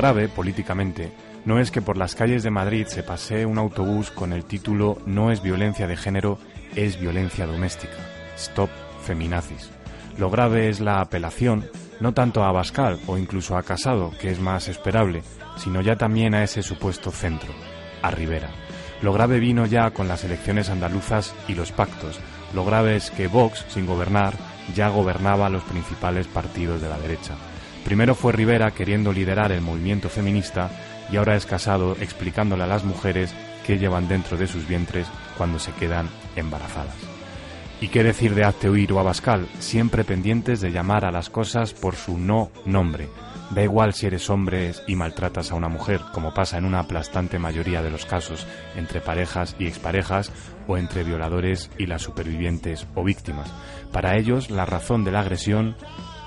grave, políticamente, no es que por las calles de Madrid se pasee un autobús con el título No es violencia de género, es violencia doméstica. Stop feminazis. Lo grave es la apelación, no tanto a Abascal o incluso a Casado, que es más esperable, sino ya también a ese supuesto centro, a Rivera. Lo grave vino ya con las elecciones andaluzas y los pactos. Lo grave es que Vox, sin gobernar, ya gobernaba los principales partidos de la derecha. Primero fue Rivera queriendo liderar el movimiento feminista y ahora es Casado explicándole a las mujeres qué llevan dentro de sus vientres cuando se quedan embarazadas. ¿Y qué decir de Azteuir o Abascal? Siempre pendientes de llamar a las cosas por su no nombre. Da igual si eres hombre y maltratas a una mujer, como pasa en una aplastante mayoría de los casos, entre parejas y exparejas, o entre violadores y las supervivientes o víctimas. Para ellos, la razón de la agresión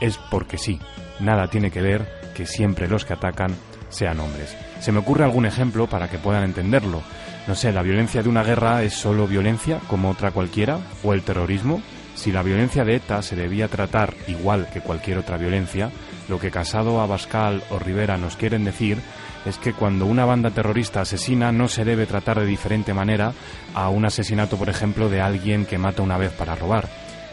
es porque sí. Nada tiene que ver que siempre los que atacan sean hombres. Se me ocurre algún ejemplo para que puedan entenderlo. No sé, ¿la violencia de una guerra es solo violencia como otra cualquiera? ¿O el terrorismo? Si la violencia de ETA se debía tratar igual que cualquier otra violencia, lo que Casado, Abascal o Rivera nos quieren decir es que cuando una banda terrorista asesina no se debe tratar de diferente manera a un asesinato, por ejemplo, de alguien que mata una vez para robar.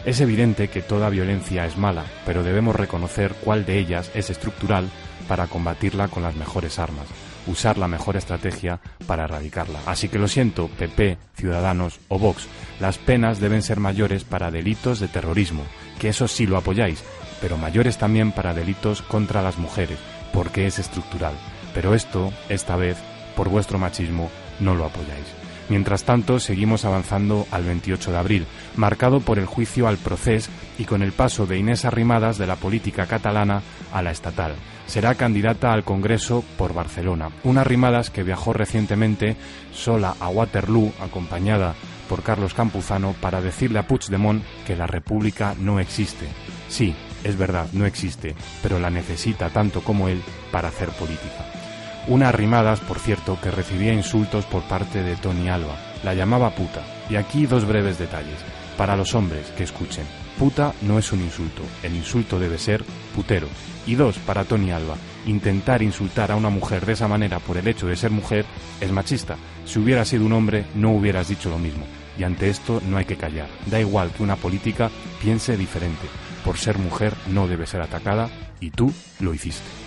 Es evidente que toda violencia es mala, pero debemos reconocer cuál de ellas es estructural para combatirla con las mejores armas, usar la mejor estrategia para erradicarla. Así que lo siento, PP, Ciudadanos o Vox, las penas deben ser mayores para delitos de terrorismo, que eso sí lo apoyáis, pero mayores también para delitos contra las mujeres, porque es estructural. Pero esto, esta vez, por vuestro machismo, no lo apoyáis. Mientras tanto, seguimos avanzando al 28 de abril, marcado por el juicio al proceso y con el paso de Inés Arrimadas de la política catalana a la estatal. Será candidata al Congreso por Barcelona. Una Arrimadas que viajó recientemente sola a Waterloo, acompañada por Carlos Campuzano, para decirle a Puigdemont que la República no existe. Sí, es verdad, no existe, pero la necesita tanto como él para hacer política. Una Arrimadas, por cierto, que recibía insultos por parte de Tony Alba. La llamaba puta. Y aquí dos breves detalles. Para los hombres que escuchen, puta no es un insulto. El insulto debe ser putero. Y dos, para Tony Alba, intentar insultar a una mujer de esa manera por el hecho de ser mujer es machista. Si hubiera sido un hombre, no hubieras dicho lo mismo. Y ante esto no hay que callar. Da igual que una política piense diferente. Por ser mujer no debe ser atacada y tú lo hiciste.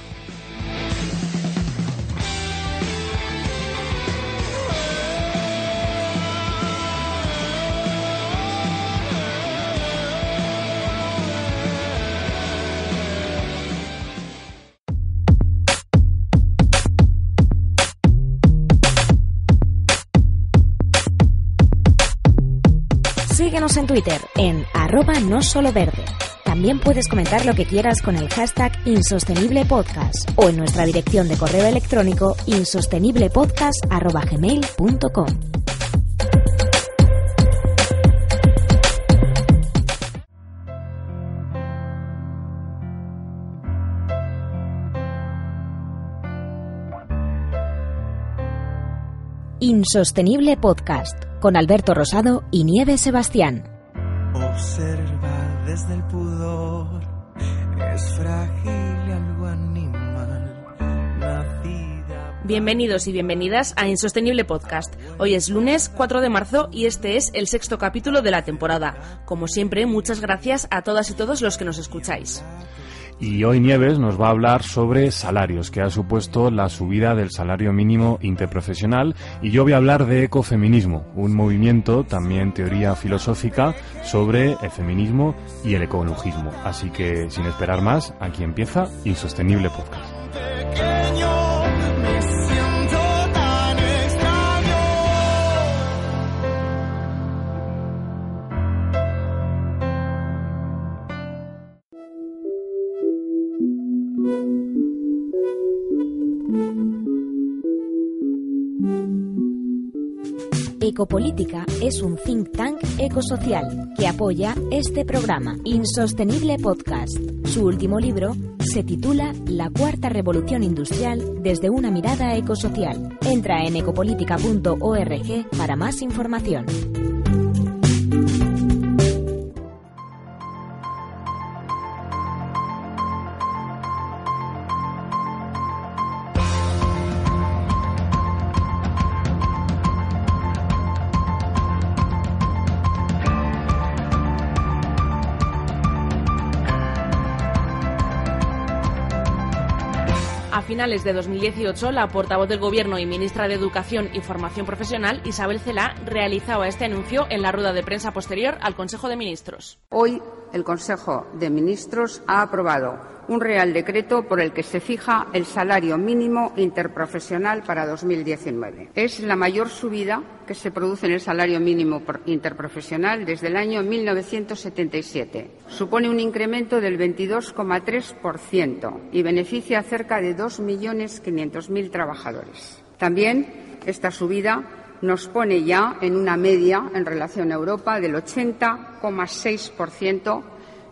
Twitter en arroba no solo verde. También puedes comentar lo que quieras con el hashtag Insostenible Podcast o en nuestra dirección de correo electrónico insosteniblepodcast.gmail.com. Insostenible Podcast con Alberto Rosado y Nieves Sebastián. Observa desde el pudor, es frágil algo animal, nacida. Bienvenidos y bienvenidas a Insostenible Podcast. Hoy es lunes 4 de marzo y este es el sexto capítulo de la temporada. Como siempre, muchas gracias a todas y todos los que nos escucháis. Y hoy Nieves nos va a hablar sobre salarios, que ha supuesto la subida del salario mínimo interprofesional. Y yo voy a hablar de ecofeminismo, un movimiento, también teoría filosófica, sobre el feminismo y el ecologismo. Así que, sin esperar más, aquí empieza Insostenible Podcast. Ecopolítica es un think tank ecosocial que apoya este programa, Insostenible Podcast. Su último libro se titula La Cuarta Revolución Industrial desde una mirada ecosocial. Entra en ecopolítica.org para más información. A finales de 2018, la portavoz del Gobierno y ministra de Educación y Formación Profesional, Isabel Celá, realizaba este anuncio en la rueda de prensa posterior al Consejo de Ministros. Hoy el Consejo de Ministros ha aprobado un Real Decreto por el que se fija el salario mínimo interprofesional para 2019. Es la mayor subida que se produce en el salario mínimo interprofesional desde el año 1977. Supone un incremento del 22,3% y beneficia a cerca de 2.500.000 trabajadores. También esta subida nos pone ya en una media en relación a Europa del 80,6%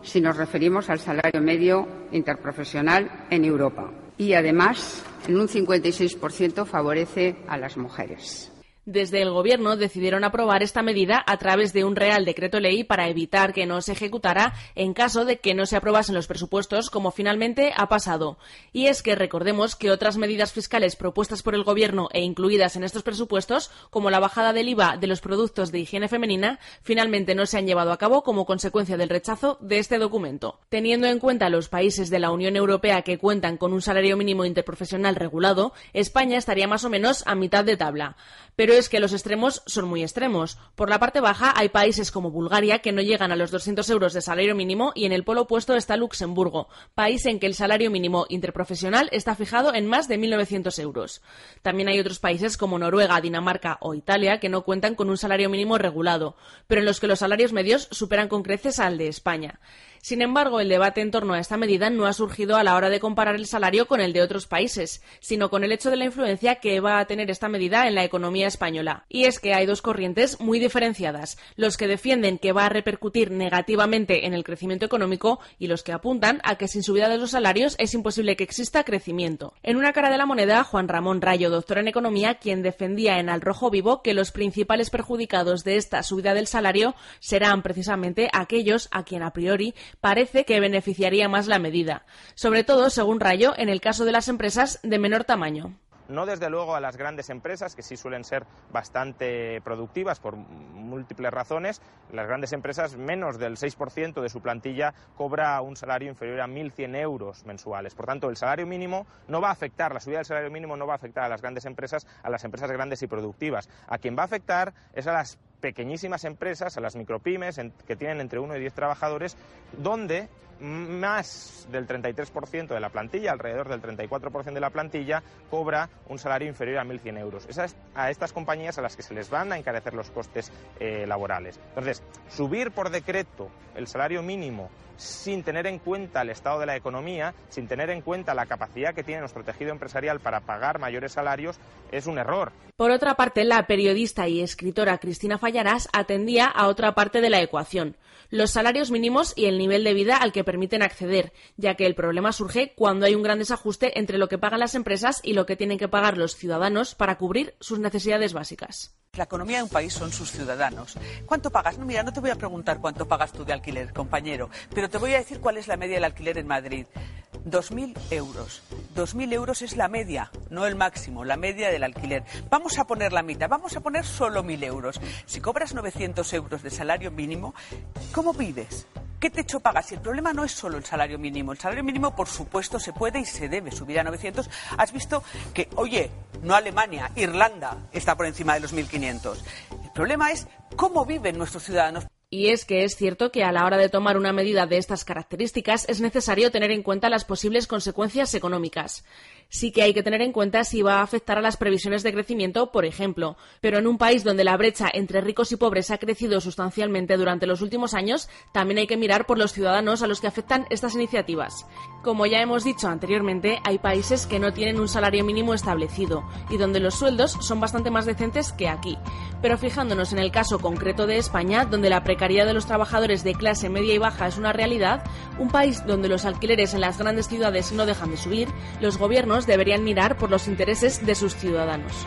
si nos referimos al salario medio interprofesional en Europa. Y además, en un 56% favorece a las mujeres. Desde el Gobierno decidieron aprobar esta medida a través de un Real Decreto Ley para evitar que no se ejecutara en caso de que no se aprobasen los presupuestos, como finalmente ha pasado. Y es que recordemos que otras medidas fiscales propuestas por el Gobierno e incluidas en estos presupuestos, como la bajada del IVA de los productos de higiene femenina, finalmente no se han llevado a cabo como consecuencia del rechazo de este documento. Teniendo en cuenta los países de la Unión Europea que cuentan con un salario mínimo interprofesional regulado, España estaría más o menos a mitad de tabla. Pero es que los extremos son muy extremos. Por la parte baja hay países como Bulgaria que no llegan a los 200 euros de salario mínimo y en el polo opuesto está Luxemburgo, país en que el salario mínimo interprofesional está fijado en más de 1.900 euros. También hay otros países como Noruega, Dinamarca o Italia que no cuentan con un salario mínimo regulado, pero en los que los salarios medios superan con creces al de España. Sin embargo, el debate en torno a esta medida no ha surgido a la hora de comparar el salario con el de otros países, sino con el hecho de la influencia que va a tener esta medida en la economía española. Y es que hay dos corrientes muy diferenciadas, los que defienden que va a repercutir negativamente en el crecimiento económico y los que apuntan a que sin subida de los salarios es imposible que exista crecimiento. En una cara de la moneda, Juan Ramón Rayo, doctor en economía, quien defendía en Al Rojo Vivo que los principales perjudicados de esta subida del salario serán precisamente aquellos a quien a priori parece que beneficiaría más la medida, sobre todo, según Rayo, en el caso de las empresas de menor tamaño. No desde luego a las grandes empresas, que sí suelen ser bastante productivas por múltiples razones. Las grandes empresas, menos del 6% de su plantilla cobra un salario inferior a 1.100 euros mensuales. Por tanto, el salario mínimo no va a afectar, la subida del salario mínimo no va a afectar a las grandes empresas, a las empresas grandes y productivas. A quien va a afectar es a las pequeñísimas empresas, a las micropymes en- que tienen entre 1 y 10 trabajadores, donde más del 33% de la plantilla, alrededor del 34% de la plantilla, cobra un salario inferior a 1.100 euros. Es a est- a estas compañías a las que se les van a encarecer los costes eh, laborales. Entonces, subir por decreto el salario mínimo sin tener en cuenta el estado de la economía, sin tener en cuenta la capacidad que tiene nuestro tejido empresarial para pagar mayores salarios, es un error. Por otra parte, la periodista y escritora Cristina Fallarás atendía a otra parte de la ecuación, los salarios mínimos y el nivel de vida al que permiten acceder, ya que el problema surge cuando hay un gran desajuste entre lo que pagan las empresas y lo que tienen que pagar los ciudadanos para cubrir sus necesidades básicas. La economía de un país son sus ciudadanos. ¿Cuánto pagas? No, mira, no te voy a preguntar cuánto pagas tú de alquiler, compañero, pero te voy a decir cuál es la media del alquiler en Madrid. 2.000 euros. 2.000 euros es la media, no el máximo, la media del alquiler. Vamos a poner la mitad, vamos a poner solo 1.000 euros. Si cobras 900 euros de salario mínimo, ¿cómo vives? ¿Qué techo pagas? Y el problema no es solo el salario mínimo. El salario mínimo, por supuesto, se puede y se debe subir a 900. Has visto que, oye, no Alemania, Irlanda está por encima de los 1.500. El problema es cómo viven nuestros ciudadanos. Y es que es cierto que a la hora de tomar una medida de estas características es necesario tener en cuenta las posibles consecuencias económicas sí que hay que tener en cuenta si va a afectar a las previsiones de crecimiento, por ejemplo. Pero en un país donde la brecha entre ricos y pobres ha crecido sustancialmente durante los últimos años, también hay que mirar por los ciudadanos a los que afectan estas iniciativas. Como ya hemos dicho anteriormente, hay países que no tienen un salario mínimo establecido y donde los sueldos son bastante más decentes que aquí. Pero fijándonos en el caso concreto de España, donde la precariedad de los trabajadores de clase media y baja es una realidad, un país donde los alquileres en las grandes ciudades no dejan de subir, los gobiernos deberían mirar por los intereses de sus ciudadanos.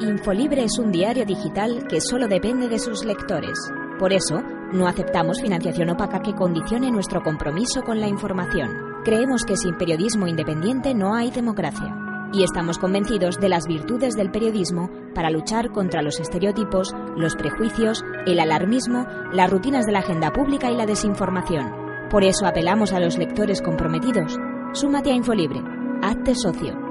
Infolibre es un diario digital que solo depende de sus lectores. Por eso, no aceptamos financiación opaca que condicione nuestro compromiso con la información. Creemos que sin periodismo independiente no hay democracia y estamos convencidos de las virtudes del periodismo para luchar contra los estereotipos, los prejuicios, el alarmismo, las rutinas de la agenda pública y la desinformación. Por eso apelamos a los lectores comprometidos. Súmate a Infolibre. Hazte socio.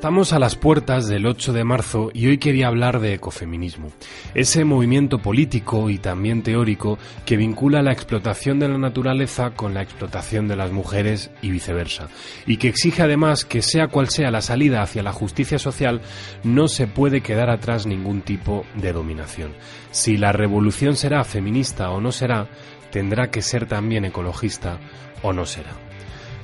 Estamos a las puertas del 8 de marzo y hoy quería hablar de ecofeminismo, ese movimiento político y también teórico que vincula la explotación de la naturaleza con la explotación de las mujeres y viceversa, y que exige además que sea cual sea la salida hacia la justicia social, no se puede quedar atrás ningún tipo de dominación. Si la revolución será feminista o no será, tendrá que ser también ecologista o no será.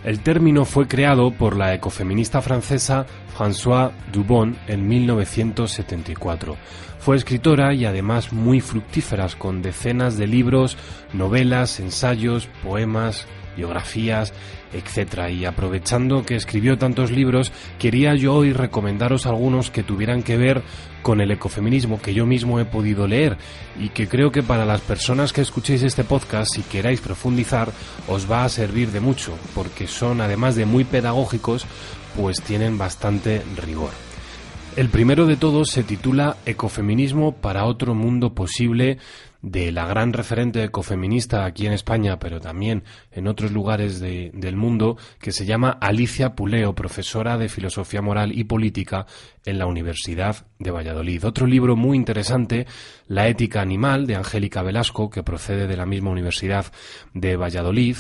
El término fue creado por la ecofeminista francesa François Dubon en 1974. Fue escritora y además muy fructífera con decenas de libros, novelas, ensayos, poemas, biografías, etc. Y aprovechando que escribió tantos libros, quería yo hoy recomendaros algunos que tuvieran que ver con el ecofeminismo que yo mismo he podido leer y que creo que para las personas que escuchéis este podcast y queráis profundizar os va a servir de mucho, porque son además de muy pedagógicos, pues tienen bastante rigor. El primero de todos se titula Ecofeminismo para otro mundo posible de la gran referente ecofeminista aquí en España, pero también en otros lugares del mundo, que se llama Alicia Puleo, profesora de Filosofía Moral y Política en la Universidad de Valladolid. Otro libro muy interesante, La ética animal, de Angélica Velasco, que procede de la misma Universidad de Valladolid.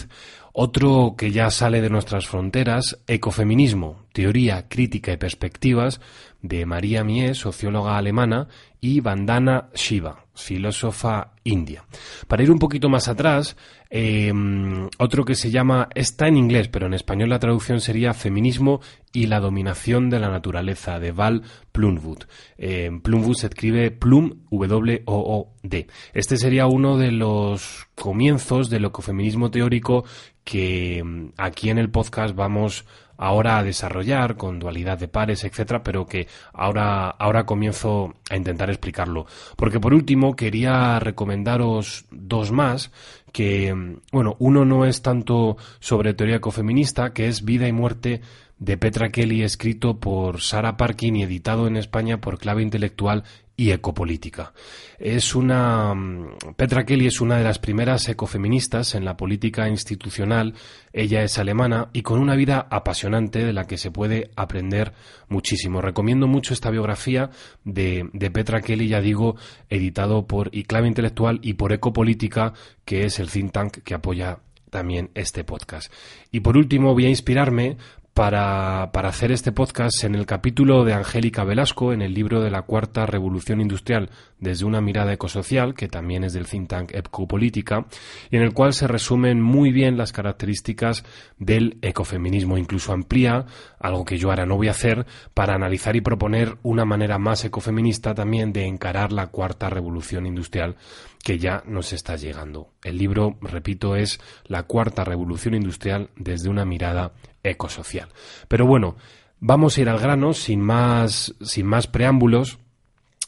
Otro que ya sale de nuestras fronteras, Ecofeminismo, Teoría, Crítica y Perspectivas, de María Mies, socióloga alemana, y Vandana Shiva, filósofa india. Para ir un poquito más atrás, em, otro que se llama, está en inglés, pero en español la traducción sería Feminismo y la dominación de la naturaleza, de Val Plumwood. Em, Plumwood se escribe Plum, W-O-O-D. Este sería uno de los comienzos del ecofeminismo teórico que em, aquí en el podcast vamos ahora a desarrollar con dualidad de pares, etcétera, pero que ahora, ahora comienzo a intentar explicarlo. Porque por último quería recomendaros dos más que, bueno, uno no es tanto sobre teoría ecofeminista, que es Vida y Muerte de Petra Kelly, escrito por Sara Parkin y editado en España por Clave Intelectual y ecopolítica. Es una mm, Petra Kelly es una de las primeras ecofeministas en la política institucional. Ella es alemana y con una vida apasionante de la que se puede aprender muchísimo. Recomiendo mucho esta biografía de, de Petra Kelly, ya digo, editado por clave intelectual y por ecopolítica, que es el think tank que apoya también este podcast. Y por último voy a inspirarme para, para, hacer este podcast en el capítulo de Angélica Velasco, en el libro de la Cuarta Revolución Industrial desde una mirada ecosocial, que también es del think tank Ecopolítica, y en el cual se resumen muy bien las características del ecofeminismo. Incluso amplía, algo que yo ahora no voy a hacer, para analizar y proponer una manera más ecofeminista también de encarar la Cuarta Revolución Industrial que ya nos está llegando. El libro, repito, es La Cuarta Revolución Industrial desde una mirada ecosocial. Pero bueno, Vamos a ir al grano sin más, sin más preámbulos.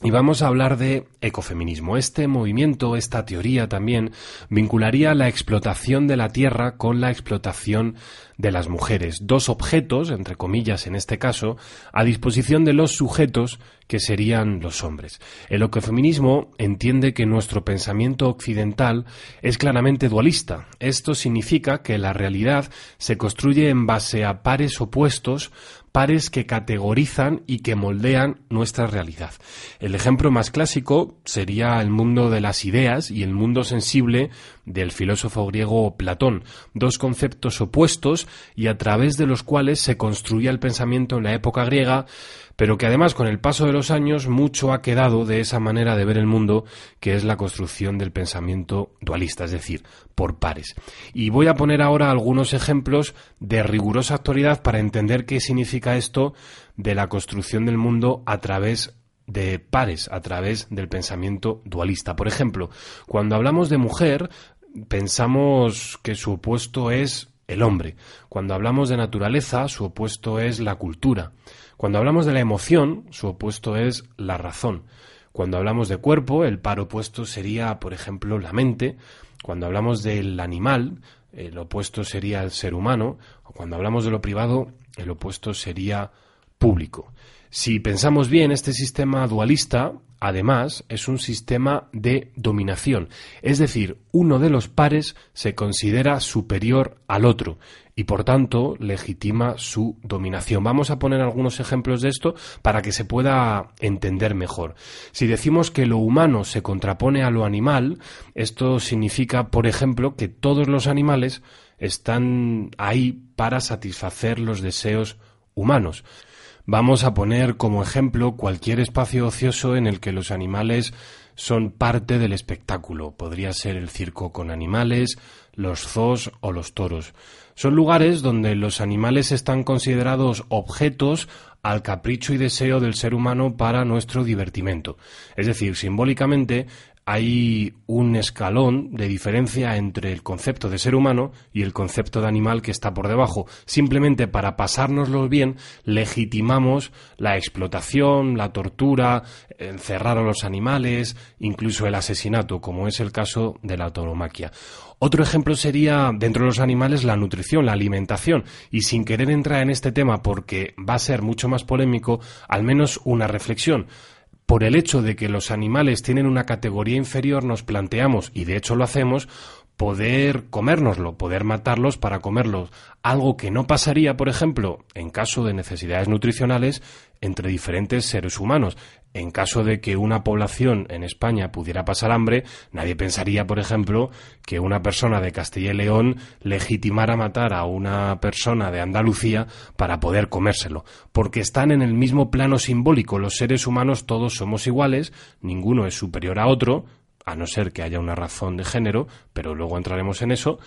Y vamos a hablar de ecofeminismo. Este movimiento, esta teoría también, vincularía la explotación de la tierra con la explotación de las mujeres. Dos objetos, entre comillas en este caso, a disposición de los sujetos que serían los hombres. El ecofeminismo entiende que nuestro pensamiento occidental es claramente dualista. Esto significa que la realidad se construye en base a pares opuestos pares que categorizan y que moldean nuestra realidad. El ejemplo más clásico sería el mundo de las ideas y el mundo sensible del filósofo griego Platón, dos conceptos opuestos y a través de los cuales se construía el pensamiento en la época griega, pero que además con el paso de los años mucho ha quedado de esa manera de ver el mundo que es la construcción del pensamiento dualista, es decir, por pares. Y voy a poner ahora algunos ejemplos de rigurosa actualidad para entender qué significa esto de la construcción del mundo a través de pares, a través del pensamiento dualista. Por ejemplo, cuando hablamos de mujer, pensamos que su opuesto es el hombre. Cuando hablamos de naturaleza, su opuesto es la cultura. Cuando hablamos de la emoción, su opuesto es la razón. Cuando hablamos de cuerpo, el par opuesto sería, por ejemplo, la mente. Cuando hablamos del animal, el opuesto sería el ser humano. O cuando hablamos de lo privado, el opuesto sería público. Si pensamos bien, este sistema dualista, además, es un sistema de dominación. Es decir, uno de los pares se considera superior al otro y por tanto legitima su dominación. Vamos a poner algunos ejemplos de esto para que se pueda entender mejor. Si decimos que lo humano se contrapone a lo animal, esto significa, por ejemplo, que todos los animales están ahí para satisfacer los deseos humanos. Vamos a poner como ejemplo cualquier espacio ocioso en el que los animales son parte del espectáculo. Podría ser el circo con animales, los zoos o los toros. Son lugares donde los animales están considerados objetos al capricho y deseo del ser humano para nuestro divertimento. Es decir, simbólicamente hay un escalón de diferencia entre el concepto de ser humano y el concepto de animal que está por debajo. Simplemente para pasárnoslo bien, legitimamos la explotación, la tortura, encerrar a los animales, incluso el asesinato, como es el caso de la tauromaquia. Otro ejemplo sería, dentro de los animales, la nutrición, la alimentación. Y sin querer entrar en este tema porque va a ser mucho más polémico, al menos una reflexión. Por el hecho de que los animales tienen una categoría inferior, nos planteamos, y de hecho lo hacemos, poder comérnoslo, poder matarlos para comerlos. Algo que no pasaría, por ejemplo, en caso de necesidades nutricionales entre diferentes seres humanos. En caso de que una población en España pudiera pasar hambre, nadie pensaría, por ejemplo, que una persona de Castilla y León legitimara matar a una persona de Andalucía para poder comérselo, porque están en el mismo plano simbólico. Los seres humanos todos somos iguales, ninguno es superior a otro, a no ser que haya una razón de género, pero luego entraremos en eso,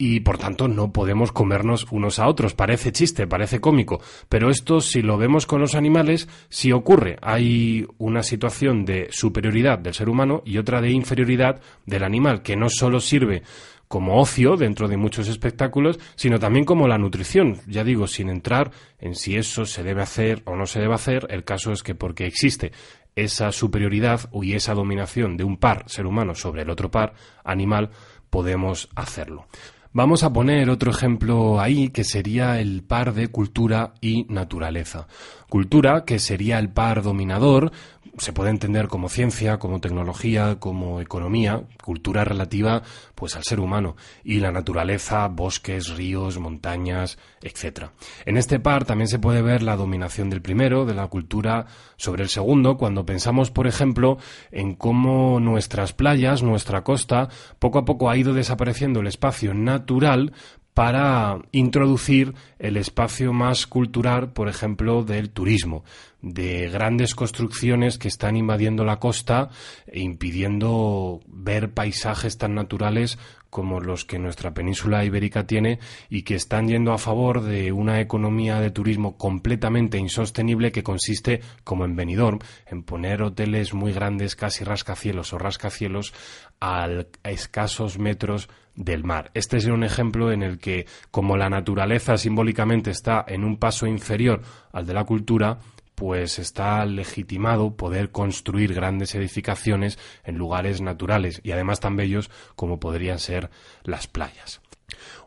y por tanto no podemos comernos unos a otros. Parece chiste, parece cómico, pero esto si lo vemos con los animales, sí ocurre. Hay una situación de superioridad del ser humano y otra de inferioridad del animal, que no solo sirve como ocio dentro de muchos espectáculos, sino también como la nutrición. Ya digo, sin entrar en si eso se debe hacer o no se debe hacer, el caso es que porque existe esa superioridad y esa dominación de un par ser humano sobre el otro par animal, podemos hacerlo. Vamos a poner otro ejemplo ahí que sería el par de cultura y naturaleza. Cultura, que sería el par dominador, se puede entender como ciencia, como tecnología, como economía, cultura relativa pues al ser humano y la naturaleza, bosques, ríos, montañas, etc. En este par también se puede ver la dominación del primero, de la cultura sobre el segundo, cuando pensamos, por ejemplo, en cómo nuestras playas, nuestra costa, poco a poco ha ido desapareciendo el espacio natural para introducir el espacio más cultural, por ejemplo, del turismo. de grandes construcciones que están invadiendo la costa e impidiendo ver paisajes tan naturales como los que nuestra península ibérica tiene y que están yendo a favor de una economía de turismo completamente insostenible que consiste, como en Benidorm, en poner hoteles muy grandes, casi rascacielos o rascacielos, a escasos metros del mar. Este es un ejemplo en el que, como la naturaleza simbólicamente está en un paso inferior al de la cultura, pues está legitimado poder construir grandes edificaciones en lugares naturales y además tan bellos como podrían ser las playas.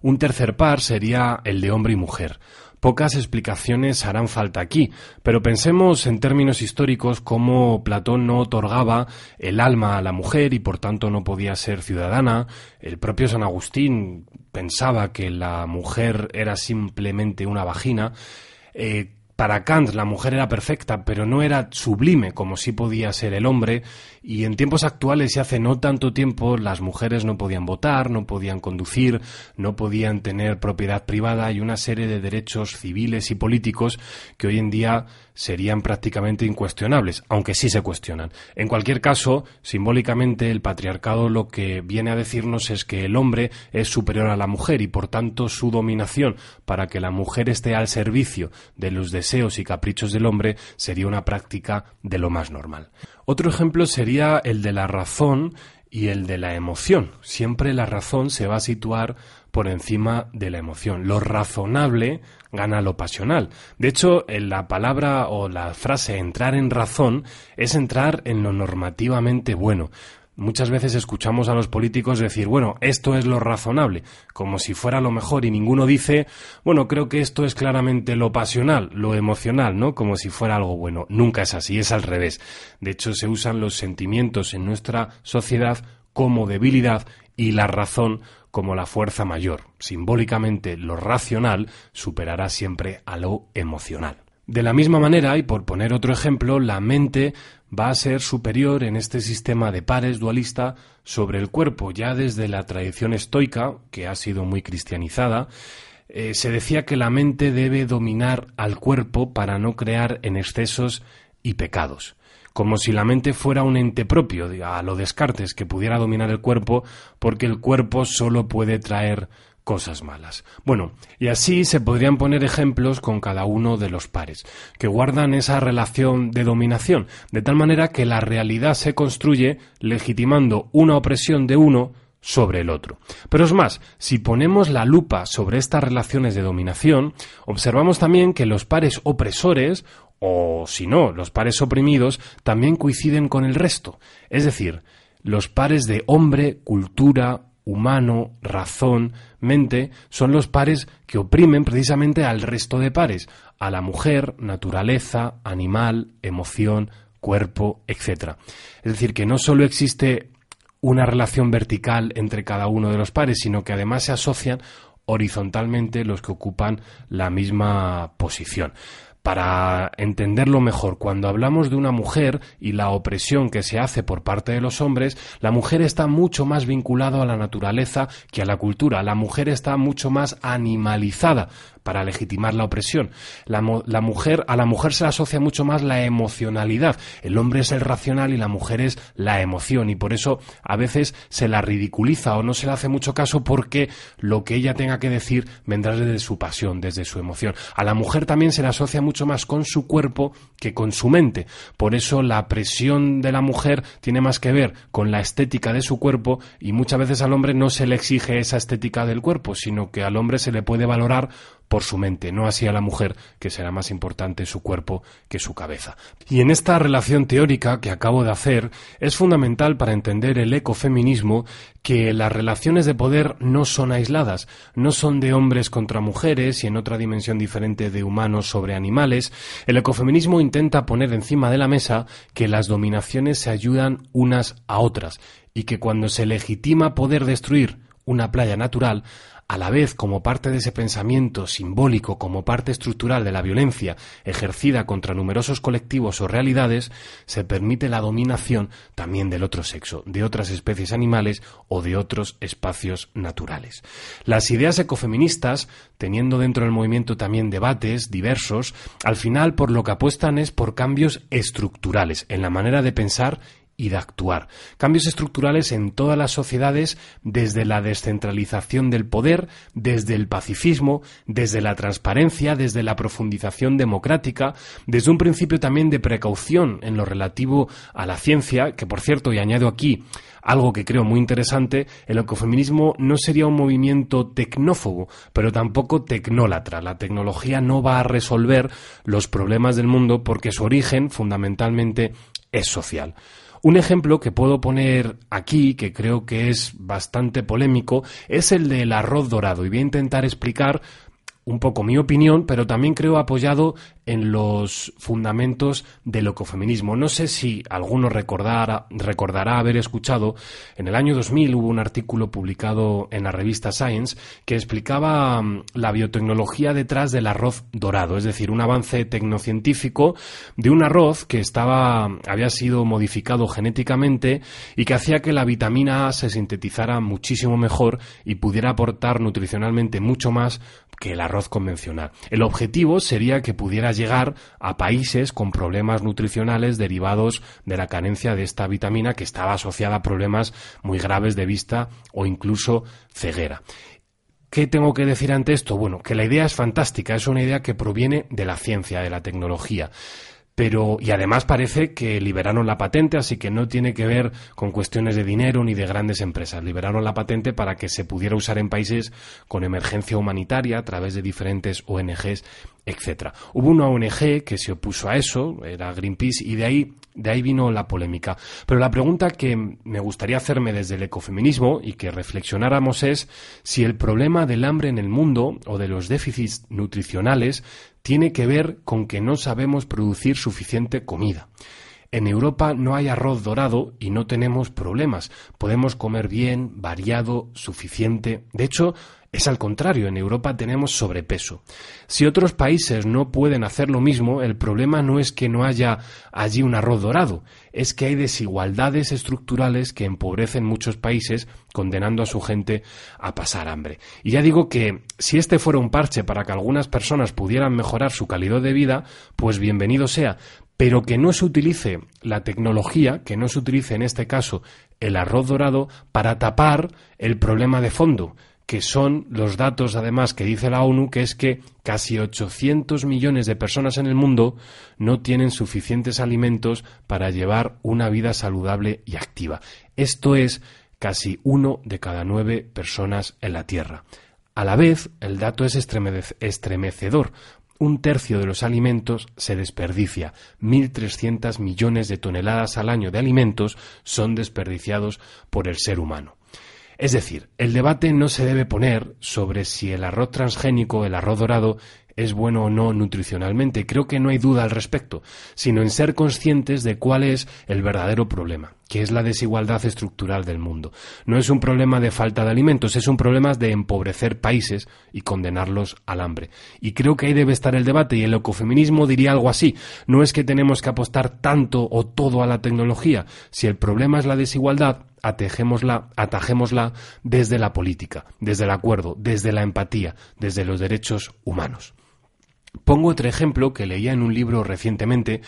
Un tercer par sería el de hombre y mujer. Pocas explicaciones harán falta aquí, pero pensemos en términos históricos cómo Platón no otorgaba el alma a la mujer y por tanto no podía ser ciudadana. El propio San Agustín pensaba que la mujer era simplemente una vagina. Eh, para Kant la mujer era perfecta, pero no era sublime como sí podía ser el hombre, y en tiempos actuales y hace no tanto tiempo las mujeres no podían votar, no podían conducir, no podían tener propiedad privada y una serie de derechos civiles y políticos que hoy en día serían prácticamente incuestionables, aunque sí se cuestionan. En cualquier caso, simbólicamente el patriarcado lo que viene a decirnos es que el hombre es superior a la mujer y por tanto su dominación para que la mujer esté al servicio de los y caprichos del hombre sería una práctica de lo más normal. Otro ejemplo sería el de la razón y el de la emoción. Siempre la razón se va a situar por encima de la emoción. Lo razonable gana lo pasional. De hecho, en la palabra o la frase entrar en razón es entrar en lo normativamente bueno. Muchas veces escuchamos a los políticos decir, bueno, esto es lo razonable, como si fuera lo mejor, y ninguno dice, bueno, creo que esto es claramente lo pasional, lo emocional, ¿no? Como si fuera algo bueno. Nunca es así, es al revés. De hecho, se usan los sentimientos en nuestra sociedad como debilidad y la razón como la fuerza mayor. Simbólicamente, lo racional superará siempre a lo emocional. De la misma manera, y por poner otro ejemplo, la mente va a ser superior en este sistema de pares dualista sobre el cuerpo. Ya desde la tradición estoica, que ha sido muy cristianizada, eh, se decía que la mente debe dominar al cuerpo para no crear en excesos y pecados como si la mente fuera un ente propio, a lo Descartes, que pudiera dominar el cuerpo, porque el cuerpo solo puede traer cosas malas. Bueno, y así se podrían poner ejemplos con cada uno de los pares, que guardan esa relación de dominación, de tal manera que la realidad se construye legitimando una opresión de uno sobre el otro. Pero es más, si ponemos la lupa sobre estas relaciones de dominación, observamos también que los pares opresores o si no, los pares oprimidos también coinciden con el resto. Es decir, los pares de hombre, cultura, humano, razón, mente, son los pares que oprimen precisamente al resto de pares, a la mujer, naturaleza, animal, emoción, cuerpo, etc. Es decir, que no solo existe una relación vertical entre cada uno de los pares, sino que además se asocian horizontalmente los que ocupan la misma posición para entenderlo mejor, cuando hablamos de una mujer y la opresión que se hace por parte de los hombres, la mujer está mucho más vinculada a la naturaleza que a la cultura. La mujer está mucho más animalizada para legitimar la opresión. La, mujer, a la mujer se le asocia mucho más la emocionalidad. El hombre es el racional y la mujer es la emoción y por eso a veces se la ridiculiza o no se le hace mucho caso porque lo que ella tenga que decir vendrá desde su pasión, desde su emoción. A la mujer también se le asocia mucho más con su cuerpo que con su mente. Por eso la presión de la mujer tiene más que ver con la estética de su cuerpo y muchas veces al hombre no se le exige esa estética del cuerpo, sino que al hombre se le puede valorar por su mente, no así a la mujer, que será más importante su cuerpo que su cabeza. Y en esta relación teórica que acabo de hacer, es fundamental para entender el ecofeminismo que las relaciones de poder no son aisladas, no son de hombres contra mujeres y en otra dimensión diferente de humanos sobre animales. El ecofeminismo intenta poner encima de la mesa que las dominaciones se ayudan unas a otras y que cuando se legitima poder destruir una playa natural, a la vez como parte de ese pensamiento simbólico, como parte estructural de la violencia ejercida contra numerosos colectivos o realidades, se permite la dominación también del otro sexo, de otras especies animales o de otros espacios naturales. Las ideas ecofeministas, teniendo dentro del movimiento también debates diversos, al final por lo que apuestan es por cambios estructurales en la manera de pensar y de actuar. Cambios estructurales en todas las sociedades desde la descentralización del poder, desde el pacifismo, desde la transparencia, desde la profundización democrática, desde un principio también de precaución en lo relativo a la ciencia, que por cierto, y añado aquí algo que creo muy interesante, el ecofeminismo no sería un movimiento tecnófobo, pero tampoco tecnólatra. La tecnología no va a resolver los problemas del mundo porque su origen fundamentalmente es social. Un ejemplo que puedo poner aquí, que creo que es bastante polémico, es el del arroz dorado. Y voy a intentar explicar un poco mi opinión, pero también creo apoyado en los fundamentos del ecofeminismo. No sé si alguno recordará, recordará haber escuchado, en el año 2000 hubo un artículo publicado en la revista Science que explicaba mm, la biotecnología detrás del arroz dorado, es decir, un avance tecnocientífico de un arroz que estaba, había sido modificado genéticamente y que hacía que la vitamina A se sintetizara muchísimo mejor y pudiera aportar nutricionalmente mucho más que el arroz convencional. El objetivo sería que pudiera llegar a países con problemas nutricionales derivados de la carencia de esta vitamina que estaba asociada a problemas muy graves de vista o incluso ceguera. ¿Qué tengo que decir ante esto? Bueno, que la idea es fantástica, es una idea que proviene de la ciencia, de la tecnología pero y además parece que liberaron la patente, así que no tiene que ver con cuestiones de dinero ni de grandes empresas. Liberaron la patente para que se pudiera usar en países con emergencia humanitaria a través de diferentes ONGs, etcétera. Hubo una ONG que se opuso a eso, era Greenpeace, y de ahí de ahí vino la polémica. Pero la pregunta que me gustaría hacerme desde el ecofeminismo y que reflexionáramos es si el problema del hambre en el mundo o de los déficits nutricionales tiene que ver con que no sabemos producir suficiente comida. En Europa no hay arroz dorado y no tenemos problemas. Podemos comer bien, variado, suficiente. De hecho, es al contrario, en Europa tenemos sobrepeso. Si otros países no pueden hacer lo mismo, el problema no es que no haya allí un arroz dorado, es que hay desigualdades estructurales que empobrecen muchos países, condenando a su gente a pasar hambre. Y ya digo que si este fuera un parche para que algunas personas pudieran mejorar su calidad de vida, pues bienvenido sea, pero que no se utilice la tecnología, que no se utilice en este caso el arroz dorado para tapar el problema de fondo, que son los datos además que dice la ONU, que es que casi 800 millones de personas en el mundo no tienen suficientes alimentos para llevar una vida saludable y activa. Esto es casi uno de cada nueve personas en la Tierra. A la vez, el dato es estremecedor. Un tercio de los alimentos se desperdicia. 1.300 millones de toneladas al año de alimentos son desperdiciados por el ser humano. Es decir, el debate no se debe poner sobre si el arroz transgénico, el arroz dorado, es bueno o no nutricionalmente. Creo que no hay duda al respecto, sino en ser conscientes de cuál es el verdadero problema, que es la desigualdad estructural del mundo. No es un problema de falta de alimentos, es un problema de empobrecer países y condenarlos al hambre. Y creo que ahí debe estar el debate y el ecofeminismo diría algo así. No es que tenemos que apostar tanto o todo a la tecnología. Si el problema es la desigualdad, atejémosla, atajémosla desde la política, desde el acuerdo, desde la empatía, desde los derechos humanos. Pongo otro ejemplo que leía en un libro recientemente,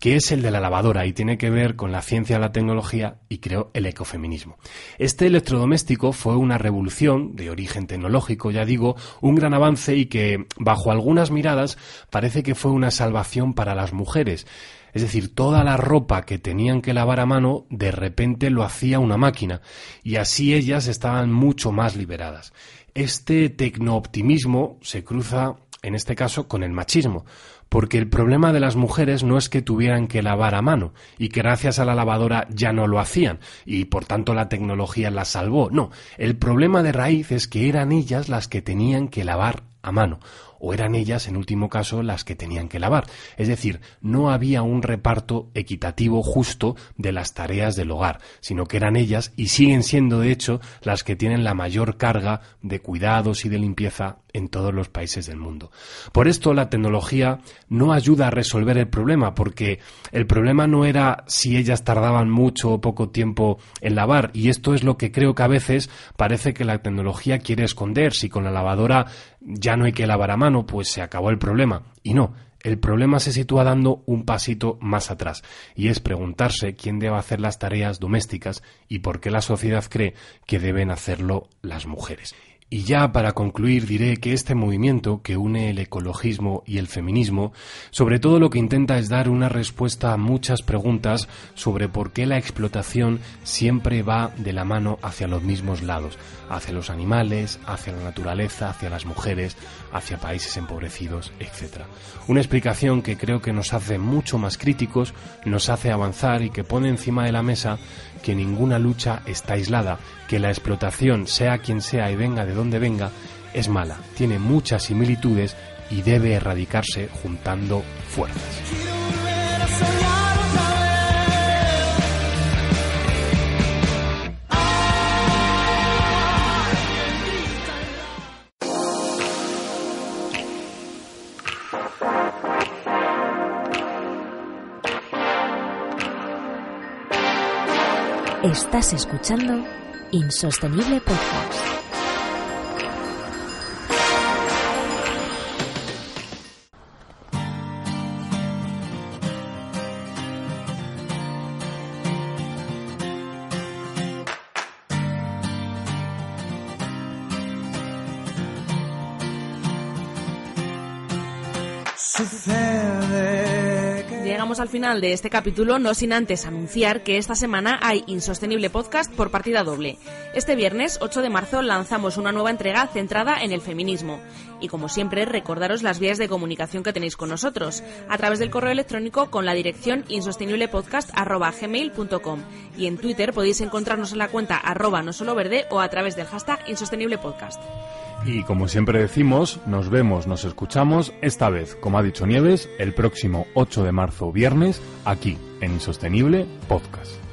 que es el de la lavadora y tiene que ver con la ciencia, la tecnología y creo el ecofeminismo. Este electrodoméstico fue una revolución de origen tecnológico, ya digo, un gran avance y que, bajo algunas miradas, parece que fue una salvación para las mujeres. Es decir, toda la ropa que tenían que lavar a mano de repente lo hacía una máquina y así ellas estaban mucho más liberadas. Este tecnooptimismo se cruza en este caso con el machismo, porque el problema de las mujeres no es que tuvieran que lavar a mano y que gracias a la lavadora ya no lo hacían y por tanto la tecnología las salvó. No, el problema de raíz es que eran ellas las que tenían que lavar a mano o eran ellas, en último caso, las que tenían que lavar. Es decir, no había un reparto equitativo justo de las tareas del hogar, sino que eran ellas y siguen siendo, de hecho, las que tienen la mayor carga de cuidados y de limpieza en todos los países del mundo. Por esto la tecnología no ayuda a resolver el problema, porque el problema no era si ellas tardaban mucho o poco tiempo en lavar, y esto es lo que creo que a veces parece que la tecnología quiere esconder. Si con la lavadora ya no hay que lavar a mano, pues se acabó el problema. Y no, el problema se sitúa dando un pasito más atrás, y es preguntarse quién debe hacer las tareas domésticas y por qué la sociedad cree que deben hacerlo las mujeres. Y ya para concluir diré que este movimiento que une el ecologismo y el feminismo, sobre todo lo que intenta es dar una respuesta a muchas preguntas sobre por qué la explotación siempre va de la mano hacia los mismos lados, hacia los animales, hacia la naturaleza, hacia las mujeres, hacia países empobrecidos, etc. Una explicación que creo que nos hace mucho más críticos, nos hace avanzar y que pone encima de la mesa que ninguna lucha está aislada, que la explotación, sea quien sea y venga de donde venga, es mala, tiene muchas similitudes y debe erradicarse juntando fuerzas. Estás escuchando Insostenible Podcast. Final de este capítulo, no sin antes anunciar que esta semana hay Insostenible Podcast por partida doble. Este viernes, 8 de marzo, lanzamos una nueva entrega centrada en el feminismo. Y como siempre, recordaros las vías de comunicación que tenéis con nosotros, a través del correo electrónico con la dirección insosteniblepodcast.gmail.com y en Twitter podéis encontrarnos en la cuenta arroba no solo verde o a través del hashtag insosteniblepodcast. Y como siempre decimos, nos vemos, nos escuchamos, esta vez, como ha dicho Nieves, el próximo 8 de marzo viernes, aquí, en Insostenible Podcast.